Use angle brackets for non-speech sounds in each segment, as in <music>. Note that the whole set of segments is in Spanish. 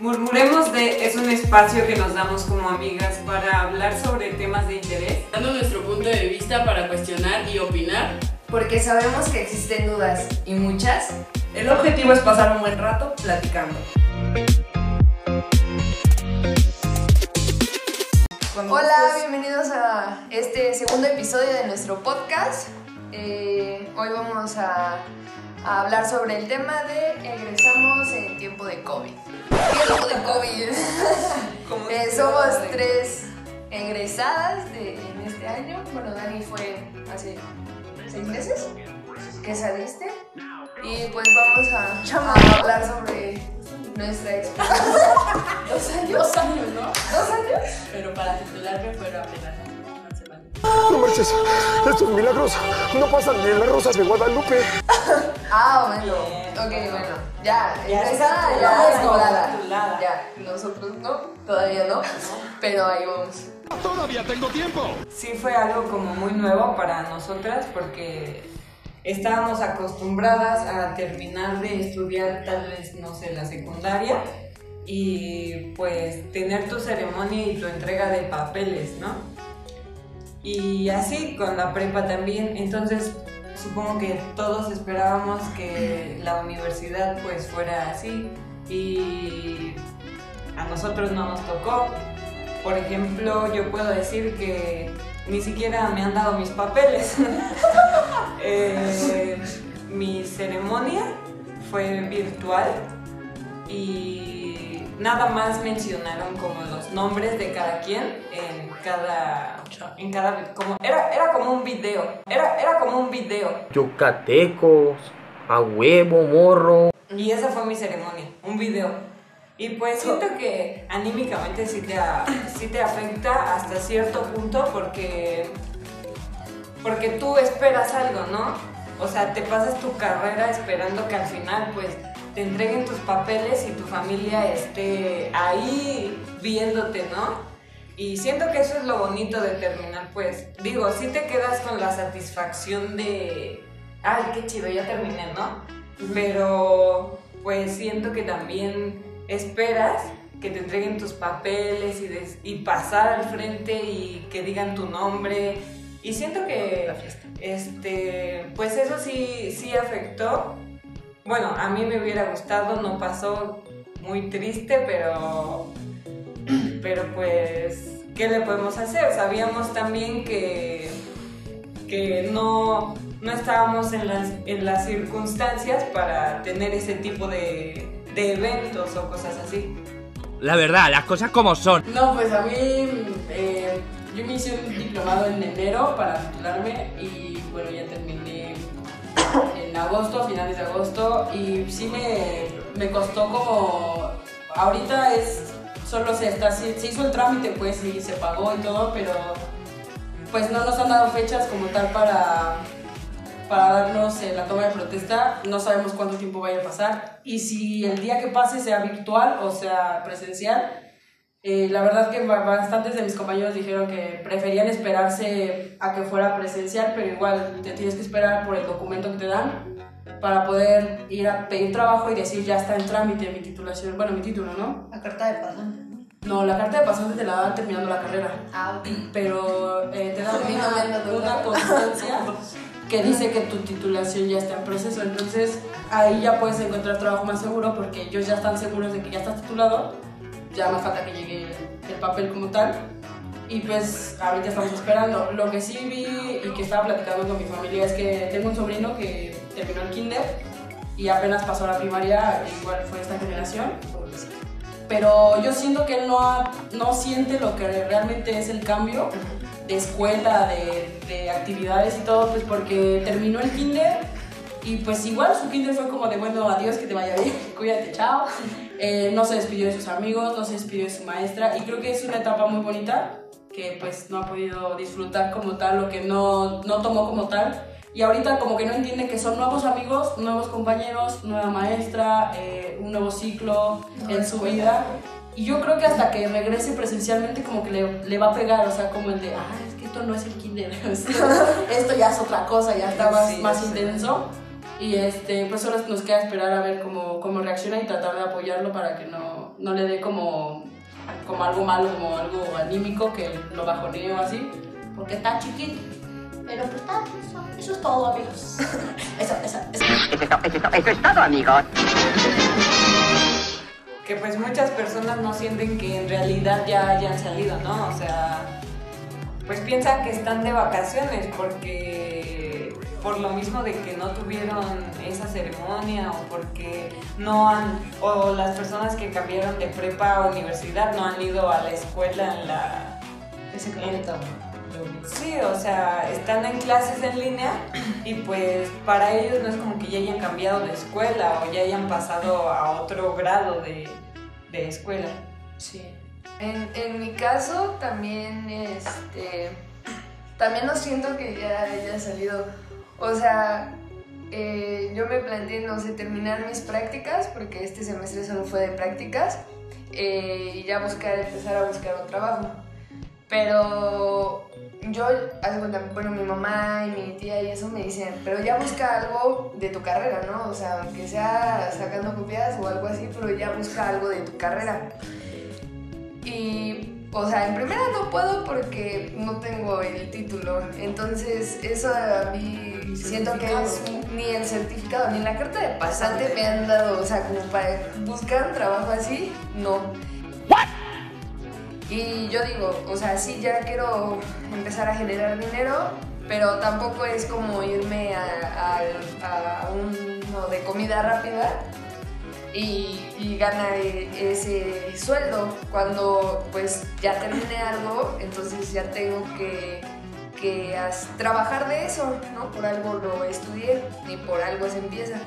Murmuremos de es un espacio que nos damos como amigas para hablar sobre temas de interés. Dando nuestro punto de vista para cuestionar y opinar. Porque sabemos que existen dudas y muchas. El objetivo es pasar un buen rato platicando. Hola, bienvenidos a este segundo episodio de nuestro podcast. Eh, hoy vamos a, a hablar sobre el tema de egresamos en tiempo de COVID. ¿Qué tiempo de COVID? <laughs> Eh, somos tres egresadas de, en este año. Bueno, Dani fue hace seis meses que saliste. Y pues vamos a, a hablar sobre nuestra experiencia. ¿Dos años? Dos años, ¿no? ¿Dos años? Pero para titularme fueron apenas. No marches, estos milagros no pasan ni en las rosas de Guadalupe. <laughs> Ah, bueno. Bien. Ok, bueno. Ya, Ya empezada, está ya, titulada. Ya, nosotros no, todavía no, pero ahí vamos. Todavía tengo tiempo. Sí fue algo como muy nuevo para nosotras porque estábamos acostumbradas a terminar de estudiar tal vez, no sé, la secundaria y pues tener tu ceremonia y tu entrega de papeles, ¿no? Y así con la prepa también, entonces supongo que todos esperábamos que la universidad pues fuera así y a nosotros no nos tocó. Por ejemplo, yo puedo decir que ni siquiera me han dado mis papeles. <laughs> Eh, mi ceremonia fue virtual y nada más mencionaron como los nombres de cada quien en cada en cada como era era como un video era era como un video Yucatecos, a huevo, morro. y esa fue mi ceremonia un video y pues siento que anímicamente sí te, sí te afecta hasta cierto punto porque porque tú esperas algo, ¿no? O sea, te pasas tu carrera esperando que al final pues te entreguen tus papeles y tu familia esté ahí viéndote, ¿no? Y siento que eso es lo bonito de terminar, pues, digo, sí te quedas con la satisfacción de, ay, qué chido, ya terminé, ¿no? Pero pues siento que también esperas que te entreguen tus papeles y, des- y pasar al frente y que digan tu nombre. Y siento que, este, pues eso sí, sí afectó. Bueno, a mí me hubiera gustado, no pasó muy triste, pero, pero pues, ¿qué le podemos hacer? Sabíamos también que, que no, no estábamos en las, en las circunstancias para tener ese tipo de, de eventos o cosas así. La verdad, las cosas como son. No, pues a mí, eh, yo me hice un diplomado en enero para titularme y bueno, ya terminé agosto, finales de agosto y sí me, me costó como, ahorita es, solo se, está, se hizo el trámite pues y se pagó y todo, pero pues no nos han dado fechas como tal para, para darnos eh, la toma de protesta. No sabemos cuánto tiempo vaya a pasar. Y si el día que pase sea virtual o sea presencial, eh, la verdad que ba- bastantes de mis compañeros dijeron que preferían esperarse a que fuera presencial, pero igual te tienes que esperar por el documento que te dan para poder ir a pedir trabajo y decir ya está en trámite mi titulación, bueno, mi título, ¿no? La carta de pasante. No, la carta de pasante te la dan terminando la carrera Ah, ok. <clears throat> pero eh, te dan una, una constancia que dice que tu titulación ya está en proceso. Entonces ahí ya puedes encontrar trabajo más seguro porque ellos ya están seguros de que ya estás titulado. Ya más falta que llegue el papel como tal. Y pues ahorita estamos esperando. Lo que sí vi y que estaba platicando con mi familia es que tengo un sobrino que terminó el kinder y apenas pasó a la primaria, igual fue esta generación. Pero yo siento que él no, ha- no siente lo que realmente es el cambio de escuela, de, de actividades y todo, pues porque terminó el kinder y pues igual su kinder fue como de bueno, adiós, que te vaya bien, <laughs> cuídate, chao. Eh, no se despidió de sus amigos, no se despidió de su maestra y creo que es una etapa muy bonita que pues no ha podido disfrutar como tal, lo que no, no tomó como tal. Y ahorita como que no entiende que son nuevos amigos, nuevos compañeros, nueva maestra, eh, un nuevo ciclo en su vida. Y yo creo que hasta que regrese presencialmente como que le, le va a pegar, o sea, como el de, ah, es que esto no es el kinder, <laughs> esto ya es otra cosa, ya está más, <laughs> Sí, más sí. intenso. Y este, pues solo nos queda esperar a ver cómo, cómo reacciona y tratar de apoyarlo para que no, no le dé como, como algo malo, como algo anímico que lo bajonee o así, porque está chiquito. Pero pues está, eso, eso es todo, amigos. Eso, <laughs> eso, eso. Eso es todo, amigos. que pues muchas personas no sienten que en realidad ya hayan salido, ¿no? O sea, pues piensan que están de vacaciones porque por lo mismo de que no tuvieron esa ceremonia o porque no han, o las personas que cambiaron de prepa a universidad no han ido a la escuela en la... Ese Sí, o sea, están en clases en línea y pues para ellos no es como que ya hayan cambiado de escuela o ya hayan pasado a otro grado de, de escuela. Sí. En, en mi caso también, este, también no siento que ya haya salido. O sea, eh, yo me planteé, no sé, terminar mis prácticas, porque este semestre solo fue de prácticas, eh, y ya buscar, empezar a buscar un trabajo. Pero yo, bueno, mi mamá y mi tía y eso me dicen, pero ya busca algo de tu carrera, ¿no? O sea, aunque sea sacando copias o algo así, pero ya busca algo de tu carrera. Y, o sea, en primera no puedo porque no tengo el título. Entonces, eso a mí siento que es ni el certificado ni la carta de pasante me han dado. O sea, como para buscar un trabajo así, no. Y yo digo, o sea, sí, ya quiero empezar a generar dinero, pero tampoco es como irme a, a- a uno de comida rápida y, y ganar e- ese sueldo. Cuando pues ya terminé algo, entonces ya tengo que, que trabajar de eso, ¿no? Por algo lo estudié y por algo se empieza.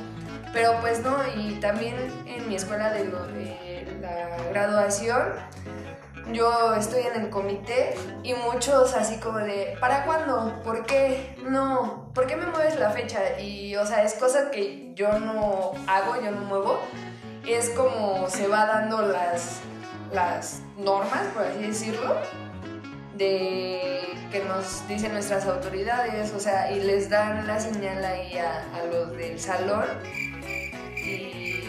Pero pues no, y también en mi escuela de lo de la graduación, yo estoy en el comité y muchos así como de, ¿para cuándo? ¿Por qué? No, ¿por qué me mueves la fecha? Y o sea, es cosa que yo no hago, yo no muevo. Es como se va dando las, las normas, por así decirlo, de que nos dicen nuestras autoridades, o sea, y les dan la señal ahí a, a los del salón y,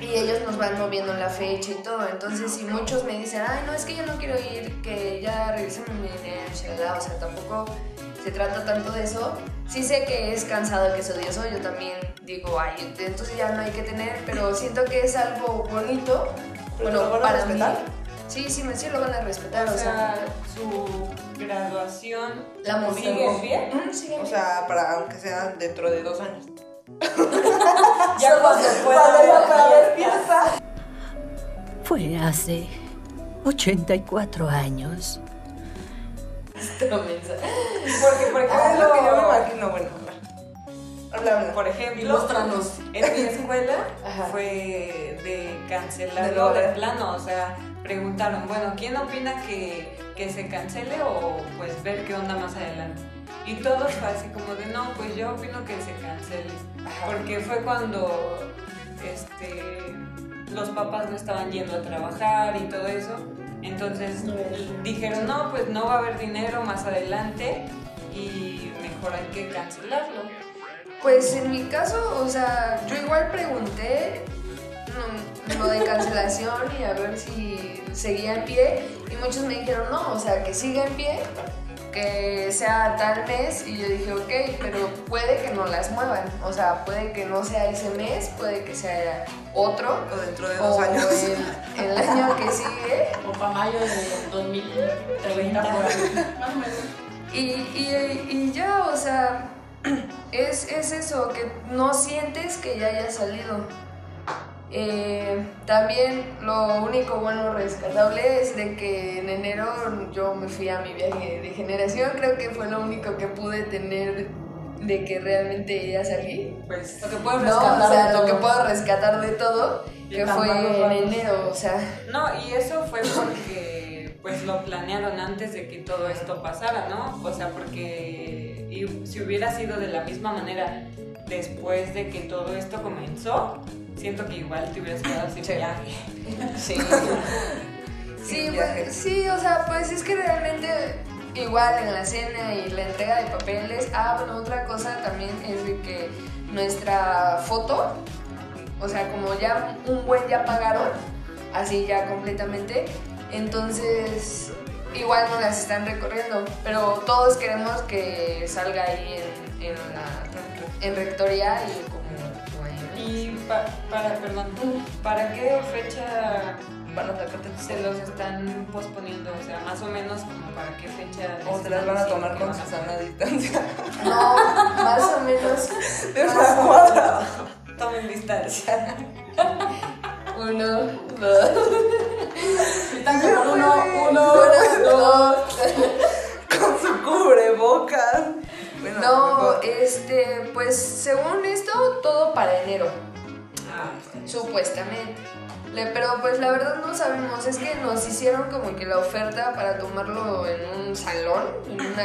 y ellos nos van moviendo la fecha y todo. Entonces, si muchos me dicen, ay, no, es que yo no quiero ir, que ya regresen mi dinero, shalala", o sea, tampoco se trata tanto de eso. Sí sé que es cansado, que es odioso, yo también digo, ay, entonces ya no hay que tener, pero siento que es algo bonito. ¿Pero bueno, lo van a para respetar? mí. Sí, sí, me, sí lo van a respetar, O o sea, sea, su graduación la movida. sigue en pie. Mm, sigue en O sea, para aunque sea dentro de dos años. <laughs> Ya cuando pueda Fue hace 84 años. Porque, por ejemplo, Ah, es lo que yo me imagino, bueno. Habla, habla. por ejemplo, en mi escuela Ajá. fue de De cancelarlo de ver. plano, o sea, preguntaron, bueno, ¿quién opina que, que se cancele o pues ver qué onda más adelante? Y todos fue así como de, no, pues yo opino que se cancele, porque fue cuando este, los papás no estaban yendo a trabajar y todo eso, entonces dijeron, no, pues no va a haber dinero más adelante y mejor hay que cancelarlo. Pues en mi caso, o sea, yo igual pregunté mm, lo de cancelación y a ver si seguía en pie y muchos me dijeron no, o sea, que siga en pie, que sea tal mes y yo dije ok, pero puede que no las muevan, o sea, puede que no sea ese mes, puede que sea otro O dentro de dos o años. el, el año que sigue O para mayo de 2030 por ahí. <laughs> Más o menos. Y, y- y ya, o sea, <clears throat> es, es eso, que no sientes que ya haya salido. Eh, también lo único bueno rescatable es de que en enero yo me fui a mi viaje de generación, creo que fue lo único que pude tener de que realmente ya salí. Pues Lo que puedes No, rescatar. o sea, de lo todo. que puedo rescatar de todo, que fue en enero, o sea, No, y eso fue porque pues lo planearon antes de que todo esto pasara, ¿no? O sea, porque y si hubiera sido de la misma manera después de que todo esto comenzó, siento que igual te hubieras quedado sin Sí. viaje. Sí. <laughs> sí, Sin viaje. pues, sí, o sea, pues es que realmente igual en la cena y la entrega de papeles, ah, bueno, otra cosa también es de que nuestra foto, o sea, como ya un buen ya pagaron, así ya completamente, entonces igual no las están recorriendo, pero todos queremos que salga ahí en, en la en rectoría y. Y pa- para, perdón, ¿para qué fecha Van a sacarte se los están posponiendo? O sea, más o menos como para qué fecha. O se las van a tomar con diciendo que Susana a distancia. No, más o menos. De una cuadra. Tomen distancia. Uno, dos, Están como uno, uno, uno, dos. Pues la verdad no sabemos, es que nos hicieron como que la oferta para tomarlo en un salón, en, una,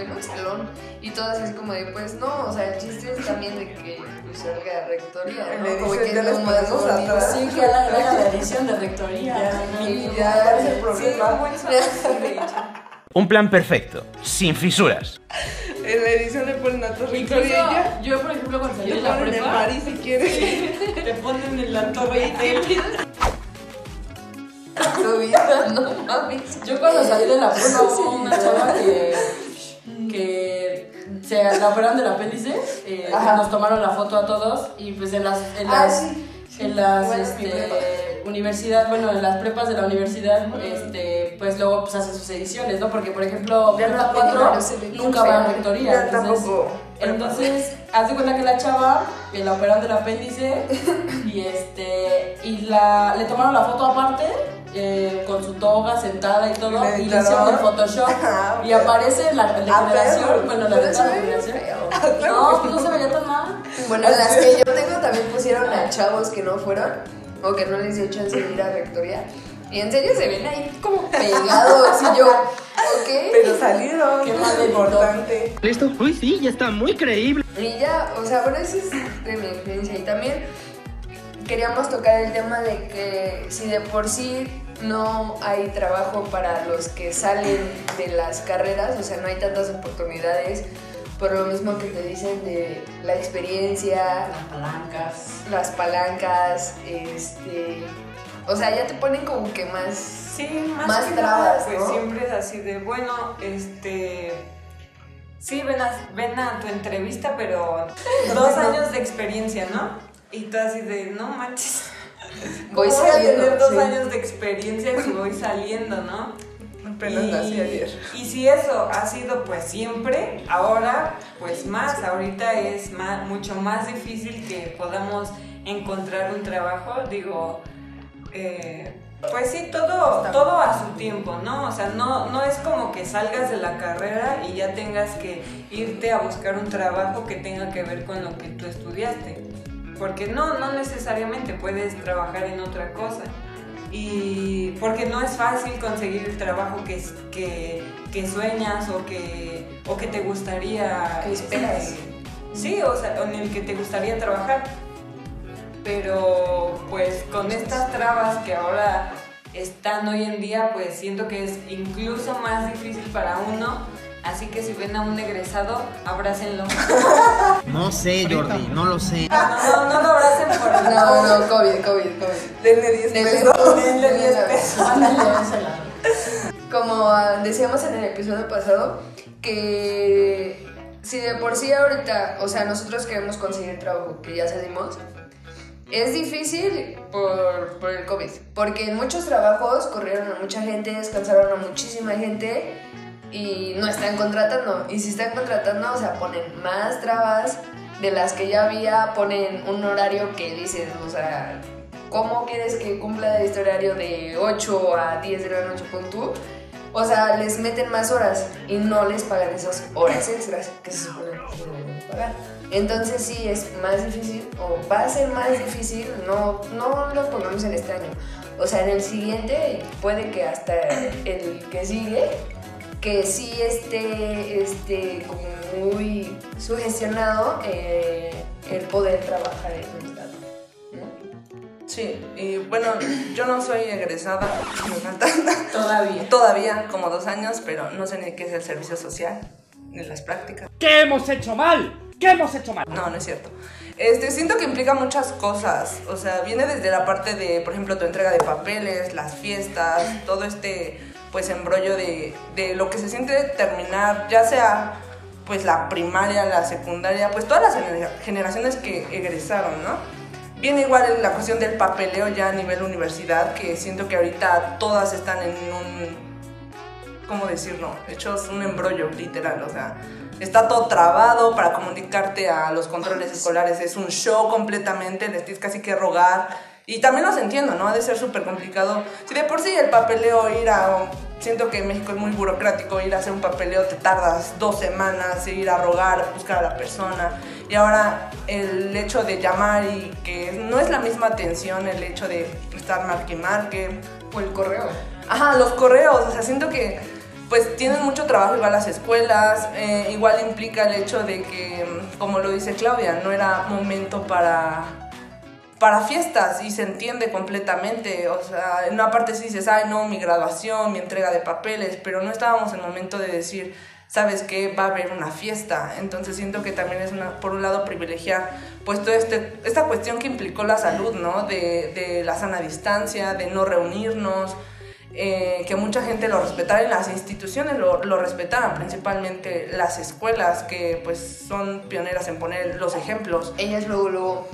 en un salón, y todas así como de, pues no, o sea, el chiste es también de que pues, salga rectoría, Le ¿no? Como que ya es bonito. atrás. Sí, que haga la edición de rectoría. Y ¿Cuál ya, es el problema? un de plan perfecto, sin fisuras. En la edición le ponen a Torre Incluso Victoria y ya. yo, por ejemplo, cuando salí de la ponen en prepa, París si quieres. Te ponen en la torre Eiffel. <laughs> tu vida, no mames. yo cuando salí de la prepa hubo una chava que, que se la operaron del apéndice, eh, nos tomaron la foto a todos y pues en las, en Ah, las, sí. en las mi este, prepa. universidad, bueno, en las prepas de la universidad, este, pues luego pues hacen sus ediciones, ¿no? Porque por ejemplo, Ya no prepa tiene 4 varios eventos, nunca va a rectoría. Entonces-. Entonces, haz de cuenta que la chava eh, la operaron del apéndice y este y la le tomaron la foto aparte eh, con su toga sentada y todo ¿Y le hicieron el Photoshop <laughs> Ah, y aparece la, Ah, generación, bueno la de generación. <laughs> No, <laughs> no se veía tan mal. Bueno, las que yo tengo también pusieron a chavos que no fueron o que no les dio chance de ir a rectoría. Y en serio se ven ahí como pegados y yo, ¿ok? Pero salieron, Qué editó. importante. ¿Listo? Uy, sí, ya está muy creíble. Y ya, o sea, bueno, eso es de mi experiencia. Y también queríamos tocar el tema de que si de por sí no hay trabajo para los que salen de las carreras, o sea, no hay tantas oportunidades, por lo mismo que te dicen de la experiencia, Las palancas. las palancas, este... O sea, ya te ponen como que más... Sí, más, Más que trabas, nada, pues ¿no? siempre es así de, bueno, este... Sí, ven a, ven a tu entrevista, pero <laughs> dos años de experiencia, ¿no? Y tú así de, no manches. <laughs> Voy ¿cómo voy a tener dos sí. años de experiencia si voy saliendo, ¿no? Apenas nací ayer. y si eso ha sido pues siempre, ahora pues más, ahorita es más, mucho más difícil que podamos encontrar un trabajo, digo, eh, pues sí, todo, todo a su tiempo, ¿no? O sea, no, no es como que salgas de la carrera y ya tengas que irte a buscar un trabajo que tenga que ver con lo que tú estudiaste. Porque no, no necesariamente puedes trabajar en otra cosa. Y porque no es fácil conseguir el trabajo que, que, que sueñas o que, o que te gustaría. Que esperas. este, sí, o sea, en el que te gustaría trabajar. Pero pues con estas trabas que ahora están hoy en día, pues siento que es incluso más difícil para uno. Así que si ven a un egresado, abrácenlo. <laughs> No sé, Jordi, no lo sé. No, no, no lo abracen por el No, no, COVID, COVID, COVID. Denle 10 Denle- pesos. denle Denle 10 una vez. pesos. Como ah, decíamos en el episodio pasado, que si de por sí ahorita, o sea, nosotros queremos conseguir trabajo, que ya salimos, es difícil por, por el COVID, porque en muchos trabajos corrieron a mucha gente, descansaron a muchísima gente y no están contratando. Y si están contratando, o sea, ponen más trabas de las que ya había, ponen un horario que dices, o sea, ¿cómo quieres que cumpla este horario de 8 a 10 de la noche con tú? O sea, les meten más horas y no les pagan esas horas extras que se supone que se deben pagar. Entonces sí es más difícil, o va a ser más difícil, no, no lo pongamos en este año. O sea, en el siguiente puede que hasta el que sigue, que sí esté, esté como muy sugestionado eh, el poder trabajar en un estado. ¿no? Sí, y bueno, yo no soy egresada, me faltan <laughs> Todavía. todavía como dos años, pero no sé ni qué es el servicio social, ni las prácticas. ¿Qué hemos hecho mal? ¿Qué hemos hecho mal? No, no es cierto. Este, siento que implica muchas cosas. O sea, viene desde la parte de, por ejemplo, tu entrega de papeles, las fiestas, todo este, pues, embrollo de, de lo que se siente terminar, ya sea, pues, la primaria, la secundaria, pues, todas las gener- generaciones que egresaron, ¿no? Viene igual la cuestión del papeleo ya a nivel universidad, que siento que ahorita todas están en un, ¿cómo decirlo? Hechos un embrollo literal, o sea, está todo trabado para comunicarte a los controles escolares, es un show completamente, les tienes casi que rogar. Y también los entiendo, ¿no? Ha de ser súper complicado. Si de por sí el papeleo, ir a... Siento que en México es muy burocrático, ir a hacer un papeleo te tardas dos semanas, ir a rogar, buscar a la persona. Y ahora el hecho de llamar y que no es la misma atención, el hecho de estar marque marque. O el correo. Ajá, los correos, o sea, siento que pues tienen mucho trabajo igual las escuelas, eh, igual implica el hecho de que, como lo dice Claudia, no era momento para, para fiestas y se entiende completamente, o sea, en una parte sí dices, ay no, mi graduación, mi entrega de papeles, pero no estábamos en el momento de decir, sabes que va a haber una fiesta, entonces siento que también es una, por un lado privilegiar pues toda este, esta cuestión que implicó la salud, ¿no? De, de la sana distancia, de no reunirnos, eh, que mucha gente lo respetara y las instituciones lo, lo principalmente las escuelas que pues son pioneras en poner los ejemplos. Ellas luego, luego.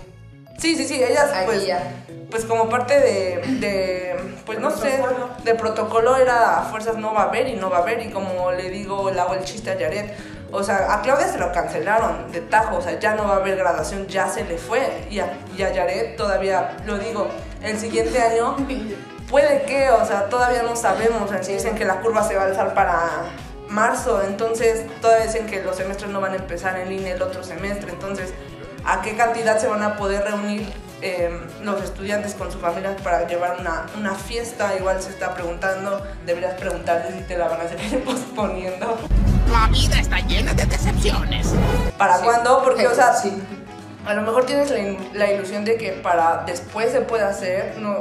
Sí, sí, sí, ellas Ahí pues, ya. pues como parte de, de, pues no sé, de protocolo era a fuerzas no va a haber y no va a haber y como le digo, le hago el chiste a Yaret, o sea, a Claudia se lo cancelaron de tajo, o sea, ya no va a haber graduación, ya se le fue y a, y a todavía, lo digo, el siguiente año <laughs> puede que, o sea, todavía no sabemos, o sea, dicen que la curva se va a alzar para marzo, entonces todavía dicen que los semestres no van a empezar en línea el otro semestre, entonces, ¿a qué cantidad se van a poder reunir eh, los estudiantes con sus familias para llevar una, una fiesta? Igual se está preguntando, deberías preguntarle si te la van a seguir <laughs> posponiendo. La vida está llena de decepciones. ¿Para cuándo? Porque, o sea, Sí. a lo mejor tienes la, ilusión de que para después se puede hacer, no,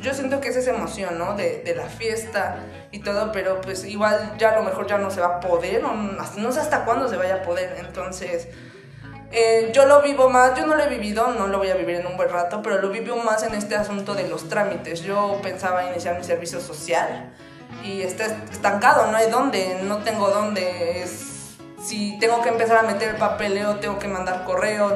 yo siento que es esa emoción, ¿no? De, de la fiesta y todo, pero pues igual ya a lo mejor ya no se va a poder, o no, no sé hasta cuándo se vaya a poder, entonces... eh, yo lo vivo más, yo no lo he vivido, no lo voy a vivir en un buen rato, pero lo vivo más en este asunto de los trámites. Yo pensaba iniciar mi servicio social y está estancado, no hay dónde, no tengo dónde. Si tengo que empezar a meter el papeleo, tengo que mandar correos.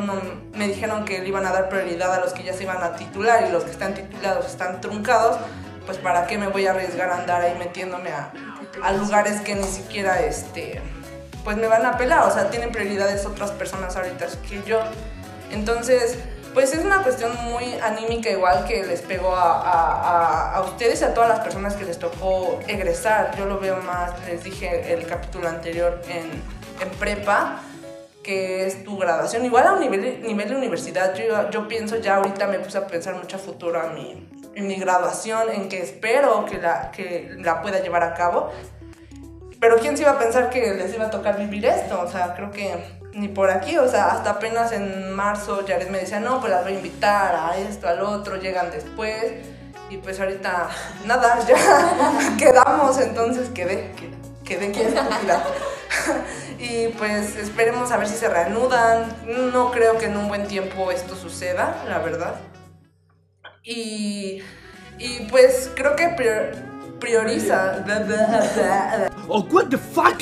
Me dijeron que le iban a dar prioridad a los que ya se iban a titular y los que están titulados están truncados. Pues para qué me voy a arriesgar a andar ahí metiéndome a, a lugares que ni siquiera este pues me van a pelar, o sea, tienen prioridades otras personas ahorita que yo. Entonces, pues es una cuestión muy anímica igual que les pegó a, a, a- a ustedes y a todas las personas que les tocó egresar. Yo lo veo más, les dije el capítulo anterior en, en prepa, que es tu graduación. Igual a un nivel, nivel de universidad, yo, yo pienso ya ahorita me puse a pensar mucho a futuro a mi, en mi graduación, en que espero que la, que la pueda llevar a cabo. Pero quién se iba a pensar que les iba a tocar vivir esto, o sea, creo que ni por aquí, o sea, hasta apenas en marzo Jared me decía, no, pues las voy a invitar a esto, al otro, llegan después. Y pues ahorita, <laughs> nada, <laughs> ya quedamos, entonces quedé, quedé, quedé. <laughs> Y pues esperemos a ver si se reanudan. No creo que en un buen tiempo esto suceda, la verdad. Y, y pues creo que prioriza. Oh, what the fuck?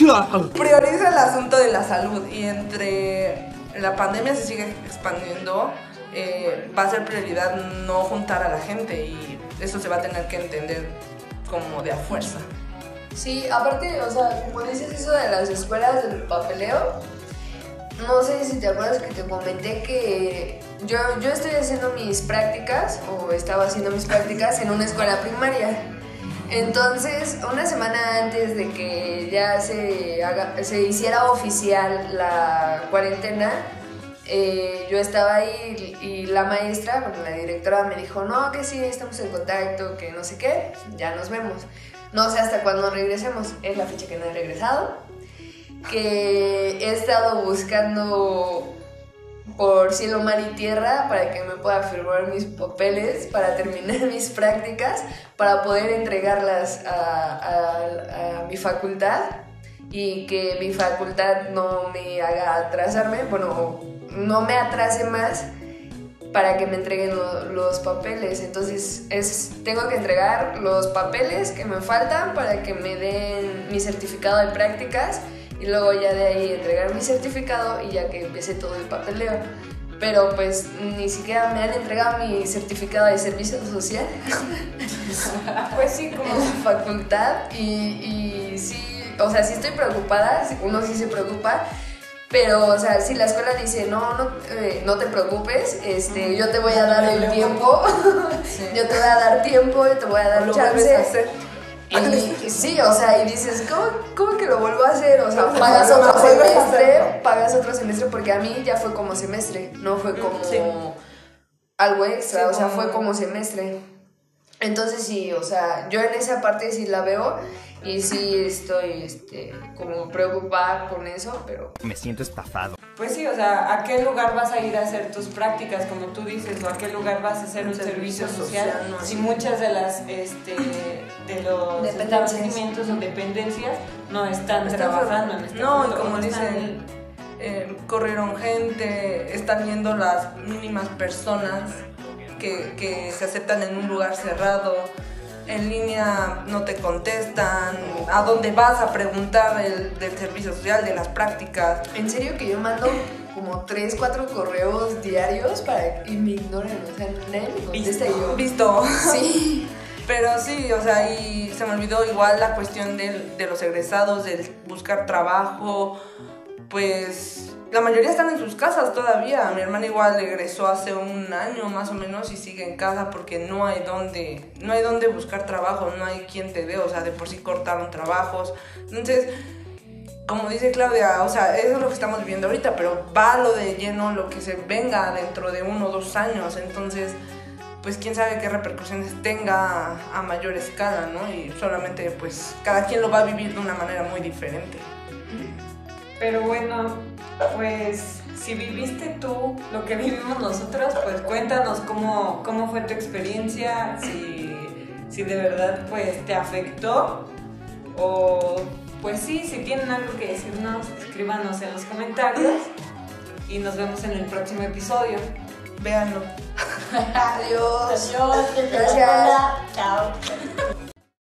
prioriza el asunto de la salud y entre la pandemia se sigue expandiendo, eh, va a ser prioridad no juntar a la gente y eso se va a tener que entender como de a fuerza. Sí, aparte, o sea, como dices eso de las escuelas del papeleo, no sé si te acuerdas que te comenté que yo, yo estoy haciendo mis prácticas, o estaba haciendo mis prácticas en una escuela primaria. Entonces, una semana antes de que ya se, hiciera oficial la cuarentena, eh, yo estaba ahí y, y la maestra, bueno, la directora me dijo, no, que sí, estamos en contacto, que no sé qué, ya nos vemos. No sé hasta cuándo regresemos, es la fecha que no he regresado, que he estado buscando por cielo, mar y tierra para que me pueda firmar mis papeles, para terminar <laughs> mis prácticas, para poder entregarlas a, a- a mi facultad y que mi facultad no me haga atrasarme, bueno, no me atrase más para que me entreguen lo- los papeles. Entonces, es, tengo que entregar los papeles que me faltan para que me den mi certificado de prácticas y luego ya de ahí entregar mi certificado y ya que empiece todo el papeleo. Pero pues ni siquiera me han entregado mi certificado de servicio social. <laughs> Pues sí, como en la facultad y, y sí, o sea, sí estoy preocupada, uno sí se preocupa, pero, o sea, si la escuela dice, no, no, eh, no te preocupes, este, yo te voy a dar el tiempo, <laughs> yo te voy a dar tiempo, yo te voy a dar chance. Y, sí, o sea, y dices, ¿cómo, cómo que lo vuelvo a hacer? O sea, pagas otro semestre, pagas otro semestre, porque a mí ya fue como semestre, no fue como Sí. algo extra, Sí, o sea, fue como semestre. Entonces sí, o sea, yo en esa parte sí la veo y sí estoy este, como preocupada con eso, pero Me siento estafado. Pues sí, o sea, ¿a qué lugar vas a ir a hacer tus prácticas, como tú dices, o a qué lugar vas a hacer un, servicio, social? ¿no? Si muchas de las, este, de los establecimientos o dependencias no están Están trabajando en este No, y punto, como no están- dicen, eh, corrieron gente, están yendo las mínimas personas que, que se aceptan en un lugar cerrado. En línea no te contestan, a dónde vas a preguntar el, del servicio social, de las prácticas. en serio que yo mando como 3, 4 correos diarios para y me ignoran, o sea, nadie me contesta y yo. Visto. <laughs> Sí. Pero sí, o sea, y se me olvidó igual la cuestión del- de los egresados, del buscar trabajo, pues la mayoría están en sus casas todavía. Mi hermana igual egresó hace un año más o menos y sigue en casa porque no hay donde, no hay donde buscar trabajo, no hay quien te dé, o sea, de por sí cortaron trabajos. Entonces, como dice Claudia, o sea, eso es lo que estamos viviendo ahorita, pero va lo de lleno lo que se venga dentro de uno o dos años, entonces, pues quién sabe qué repercusiones tenga a mayor escala, ¿no? Y solamente, pues, cada quien lo va a vivir de una manera muy diferente. Pero bueno, pues si viviste tú lo que vivimos nosotros, pues cuéntanos cómo, cómo fue tu experiencia, si, si de verdad pues te afectó o pues sí, si tienen algo que decirnos, escríbanos en los comentarios y nos vemos en el próximo episodio. Véanlo. Adiós. Adiós, Gracias. Chao.